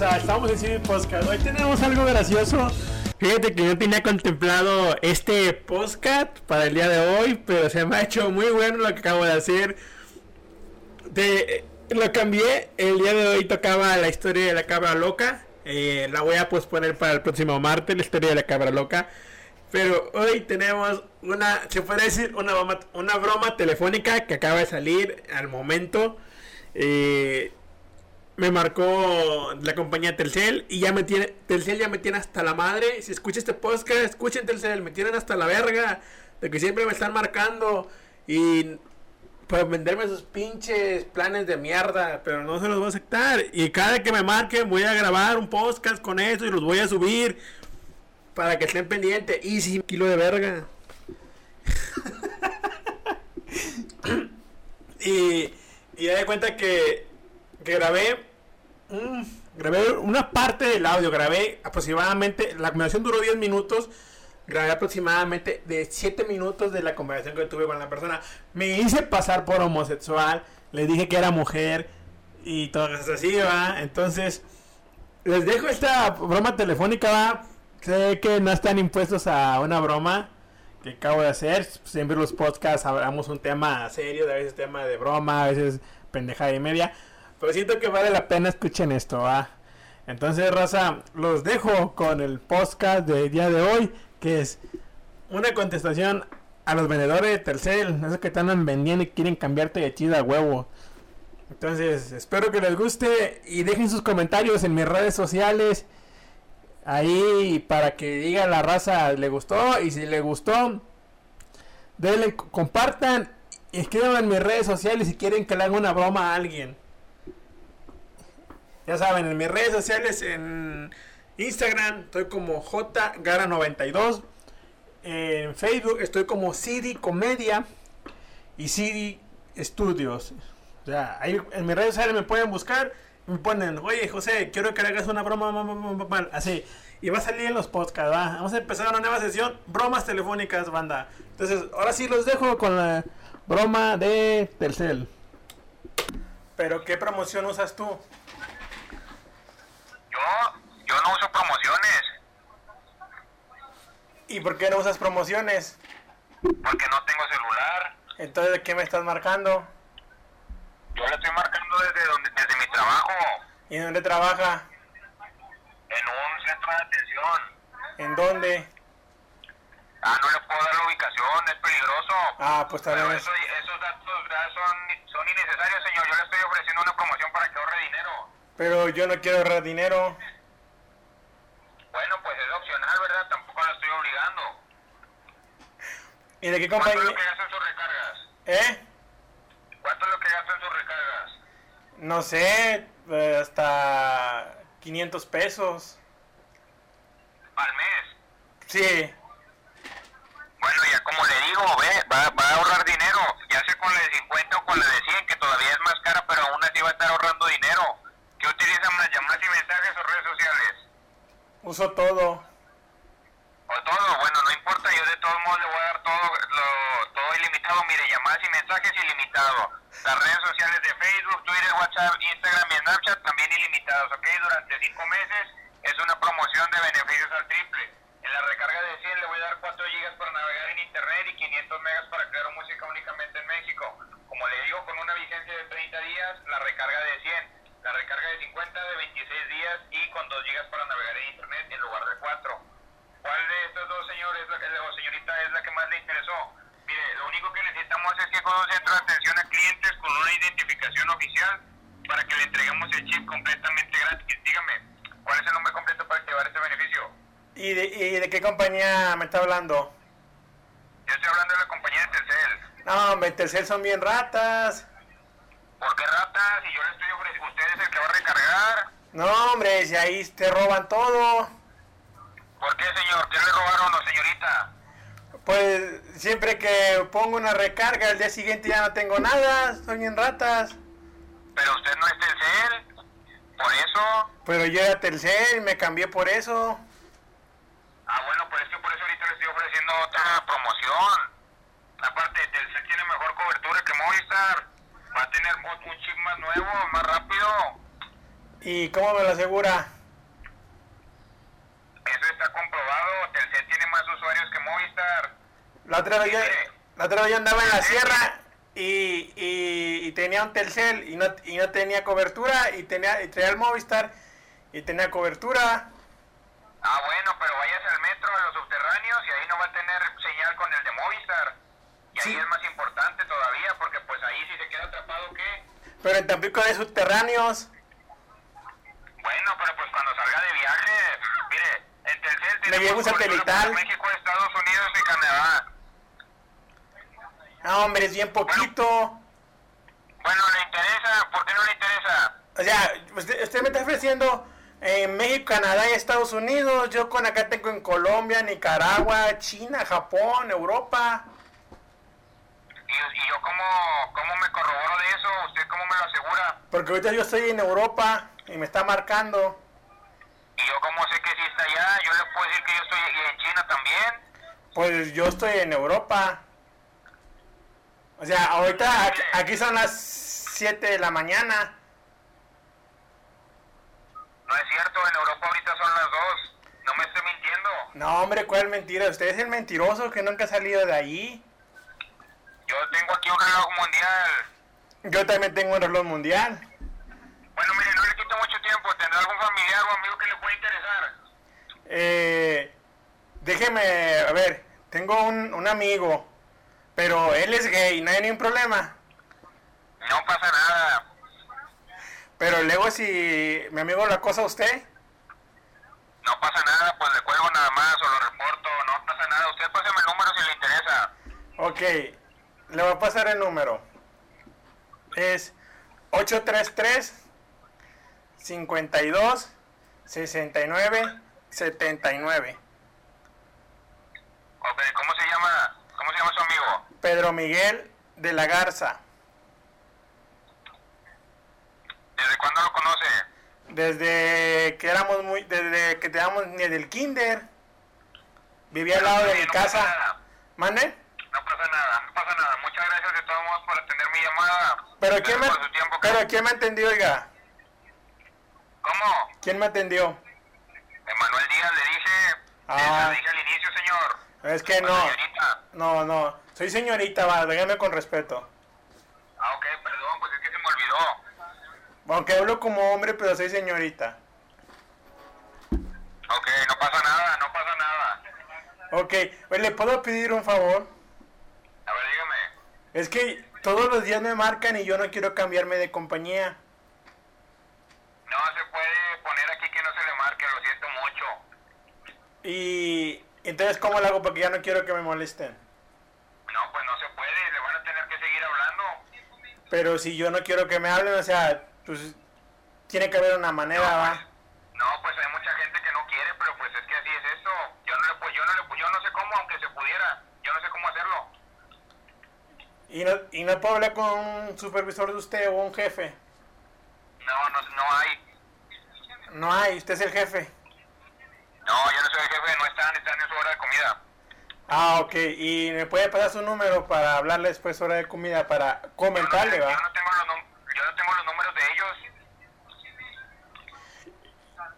raza? Estamos en Cine Podcast. Hoy tenemos algo gracioso. Fíjate que yo tenía contemplado este podcast para el día de hoy, pero se me ha hecho muy bueno lo que acabo de hacer. De, lo cambié. El día de hoy tocaba la historia de la cabra loca. Eh, la voy a posponer para el próximo martes, la historia de la cabra loca. Pero hoy tenemos una, se puede decir, una una broma telefónica que acaba de salir al momento. Eh, me marcó la compañía Telcel y ya me tiene, Telcel ya me tiene hasta la madre. Si escucha este podcast, escuchen Telcel, me tienen hasta la verga de que siempre me están marcando y para venderme sus pinches planes de mierda, pero no se los voy a aceptar. Y cada que me marquen voy a grabar un podcast con eso y los voy a subir para que estén pendientes. Y sin kilo de verga. y, y ya de cuenta que, que grabé, grabé una parte del audio. Grabé aproximadamente, la conversación duró 10 minutos grabé aproximadamente de 7 minutos de la conversación que tuve con la persona. Me hice pasar por homosexual, le dije que era mujer y todo eso así, va. Entonces, les dejo esta broma telefónica, va. Sé que no están impuestos a una broma que acabo de hacer. Siempre los podcasts hablamos un tema serio, a veces tema de broma, a veces pendejada y media. Pero siento que vale la pena escuchen esto, va. Entonces, Raza, los dejo con el podcast del día de hoy que es una contestación a los vendedores de Telcel, esos que andan vendiendo y quieren cambiarte de chida huevo. Entonces, espero que les guste y dejen sus comentarios en mis redes sociales. Ahí para que diga la raza le gustó y si le gustó, denle, compartan escriban en mis redes sociales si quieren que le haga una broma a alguien. Ya saben, en mis redes sociales en Instagram estoy como jgara92. En Facebook estoy como CD Comedia y CD Studios. O sea, ahí en mis redes sociales me pueden buscar me ponen, oye José, quiero que le hagas una broma, así. Y va a salir en los podcasts, Vamos a empezar una nueva sesión, bromas telefónicas, banda. Entonces, ahora sí los dejo con la broma de Telcel. Pero, ¿qué promoción usas tú? Yo yo no uso promociones. ¿Y por qué no usas promociones? Porque no tengo celular. Entonces, ¿de qué me estás marcando? Yo le estoy marcando desde donde, desde mi trabajo. ¿Y dónde trabaja? En un centro de atención. ¿En dónde? Ah, no le puedo dar la ubicación, es peligroso. Ah, pues también Pero eso, esos datos son, son innecesarios, señor. Yo le estoy ofreciendo una promoción para que ahorre dinero. Pero yo no quiero ahorrar dinero. Bueno, pues es opcional, ¿verdad? Tampoco lo estoy obligando. ¿Y de qué compañía? ¿Cuánto es lo que gastan sus recargas? ¿Eh? ¿Cuánto es lo que gastan sus recargas? No sé, eh, hasta 500 pesos. ¿Al mes? Sí. Bueno, ya como le digo, ve, va, va a ahorrar dinero, ya sea con la de 50 o con la de 100, que todavía es más cara, pero aún así va a estar ahorrando dinero. ¿Qué utilizan las llamadas y mensajes o redes sociales? Uso todo. O todo, bueno, no importa, yo de todos modos le voy a dar todo, lo, todo ilimitado, mire, llamadas y mensajes ilimitado. Las redes sociales de Facebook, Twitter, WhatsApp, Instagram y Snapchat también ilimitados, ¿ok? Durante cinco meses es una promoción de beneficios al triple. En la recarga de 100 le voy a dar 4 GB para navegar en internet y 500 megas para crear música únicamente en México. Como le digo, con una vigencia de 30 días, la recarga de 100 la recarga de 50 de 26 días y con 2 GB para navegar en internet en lugar de 4. ¿Cuál de estos dos señores o señorita es la que más le interesó? Mire, lo único que necesitamos es que con un centro de atención a clientes con una identificación oficial para que le entreguemos el chip completamente gratis. Dígame, ¿cuál es el nombre completo para activar este beneficio? ¿Y de, ¿Y de qué compañía me está hablando? Yo estoy hablando de la compañía de Telcel. No, hombre, Telcel son bien ratas. ¿Por qué ratas? Si yo le estoy ofreciendo, usted es el que va a recargar. No, hombre, si ahí te roban todo. ¿Por qué, señor? ¿Qué le robaron, o señorita? Pues siempre que pongo una recarga, el día siguiente ya no tengo nada, son bien ratas. Pero usted no es Telcel, por eso. Pero yo era Telcel, me cambié por eso. Ah, bueno, pues es que por eso ahorita le estoy ofreciendo otra promoción. Aparte, Telcel tiene mejor cobertura que Movistar. Va a tener un chip más nuevo, más rápido. ¿Y cómo me lo asegura? Eso está comprobado. Telcel tiene más usuarios que Movistar. La otra vez yo, la otra vez yo andaba en la sierra y, y, y tenía un Telcel y no, y no tenía cobertura y tenía y traía el Movistar y tenía cobertura. Ah, bueno, pero váyase al metro, a los subterráneos, y ahí no va a tener señal con el de Movistar. Y ahí Sí. es más importante todavía, porque pues ahí si se queda atrapado, ¿qué? Pero en Tampico hay subterráneos. Bueno, pero pues cuando salga de viaje, mire, en Le llevo un satelital. México, Estados Unidos y Canadá. No, hombre, es bien poquito. Bueno, ¿le interesa? ¿Por qué no le interesa? O sea, usted, usted me está ofreciendo en México, Canadá y Estados Unidos. Yo con acá tengo en Colombia, Nicaragua, China, Japón, Europa. ¿Y, y yo cómo, cómo me corroboro de eso? ¿Usted cómo me lo asegura? Porque ahorita yo estoy en Europa y me está marcando. ¿Y yo cómo sé que sí está allá? Yo le puedo decir que yo estoy en China también. Pues yo estoy en Europa. O sea, ahorita aquí, aquí son las 7 de la mañana. No es cierto, en Europa ahorita son las dos. No me esté mintiendo. No, hombre, ¿cuál mentira? Usted es el mentiroso que nunca ha salido de ahí. Yo tengo aquí un reloj mundial. Yo también tengo un reloj mundial. Bueno, mire, no le quito mucho tiempo. ¿Tendrá algún familiar o amigo que le pueda interesar? Eh, déjeme, a ver, tengo un, un amigo, pero él es gay, no hay ningún problema. No pasa nada. Pero luego si mi amigo lo acosa a usted, No pasa nada, pues le cuelgo nada más o lo reporto. No pasa nada. Usted pásame el número si le interesa. ok, le voy a pasar el número. Es 833 52 69 79. Ok, ¿cómo se llama? ¿Cómo se llama su amigo? Pedro Miguel de la Garza. ¿Desde cuándo lo conoce? Desde que éramos muy, desde que teníamos ni del kinder. Vivía al lado de mi No casa. nada. ¿Mande? No pasa nada, no pasa nada. Muchas gracias de todos modos por atender mi llamada. Pero quién me, tiempo. pero quién me atendió, oiga. ¿Cómo? ¿Quién me atendió? Emanuel Díaz le dije. Ah. Le dije al inicio, señor. Es que no, señorita. no, no. Soy señorita, va, dígame con respeto. Ah, ok, perdón, pues es que se me olvidó. Aunque hablo como hombre, pero soy señorita. Ok, no pasa nada, no pasa nada. Ok, oye, ¿le puedo pedir un favor? A ver, dígame. Es que todos los días me marcan y yo no quiero cambiarme de compañía. No se puede poner aquí que no lo siento mucho. Y entonces, ¿cómo lo hago? Porque ya no quiero que me molesten. No, pues no se puede, le van a tener que seguir hablando. Pero si yo no quiero que me hablen, o sea, pues tiene que haber una manera, no, ¿va? pues, no, pues hay mucha gente que no quiere, pero pues es que así es esto. Yo no le pu- yo no le pu- yo no sé cómo, aunque se pudiera. Yo no sé cómo hacerlo. Y no, y no puedo hablar con un supervisor de usted o un jefe. No, no, no hay. No hay, usted es el jefe. No, yo no soy el jefe, no están, están en su hora de comida. Ah, ok. ¿Y me puede pasar su número para hablarle después hora de comida para Yo no, comentarle, sé- yo va? no tengo los yo no tengo los números de ellos.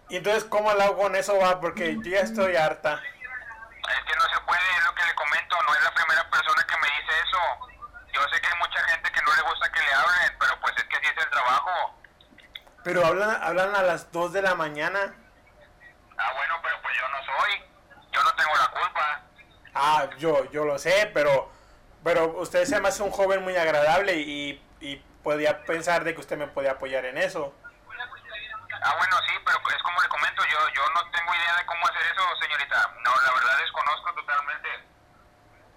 Y entonces, ¿cómo lo hago con eso, va? Porque yo ya estoy harta. Es que no se puede, es lo que le comento, no es la primera persona que me dice eso. Yo sé que hay mucha gente que no le gusta que le hablen, pero pues es que así es el trabajo. Pero hablan, hablan a las 2 de la mañana. Ah, bueno, pero pues yo no soy. Yo no tengo la culpa. Ah, yo, yo lo sé, pero, pero usted se me hace un joven muy agradable y, y podía pensar de que usted me podía apoyar en eso. Ah, bueno, sí, pero es como le comento, yo yo no tengo idea de cómo hacer eso, señorita. No, la verdad desconozco totalmente.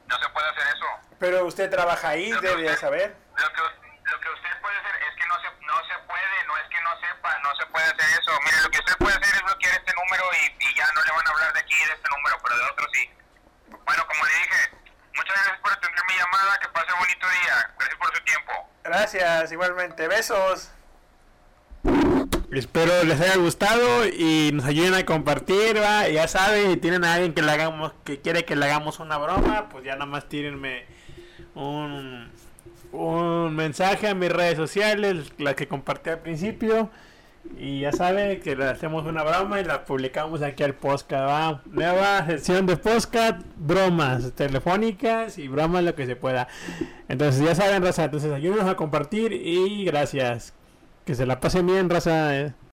No se puede hacer eso. Pero usted trabaja ahí, debe saber. Lo que, lo que usted puede hacer es que no se, no se puede, no es que no sepa, no se puede hacer eso. Mire, lo que usted puede hacer es bloquear este número y, y ya no le van a hablar de aquí, de este número, pero de otro sí. Bueno, como le dije, muchas gracias por atender mi llamada, que pase bonito día. Gracias por su tiempo. Gracias, igualmente. Besos. Espero les haya gustado y nos ayuden a compartir, ¿va? Ya saben, si tienen a alguien que le hagamos, que quiere que le hagamos una broma, pues ya nomás tírenme un, un mensaje a mis redes sociales, las que compartí al principio. Y ya sabe que le hacemos una broma y la publicamos aquí al podcast. ¿va? Nueva sección de podcast, bromas telefónicas y bromas lo que se pueda. Entonces ya saben, raza. Entonces ayúdenos a compartir y gracias. Que se la pasen bien, raza. eh.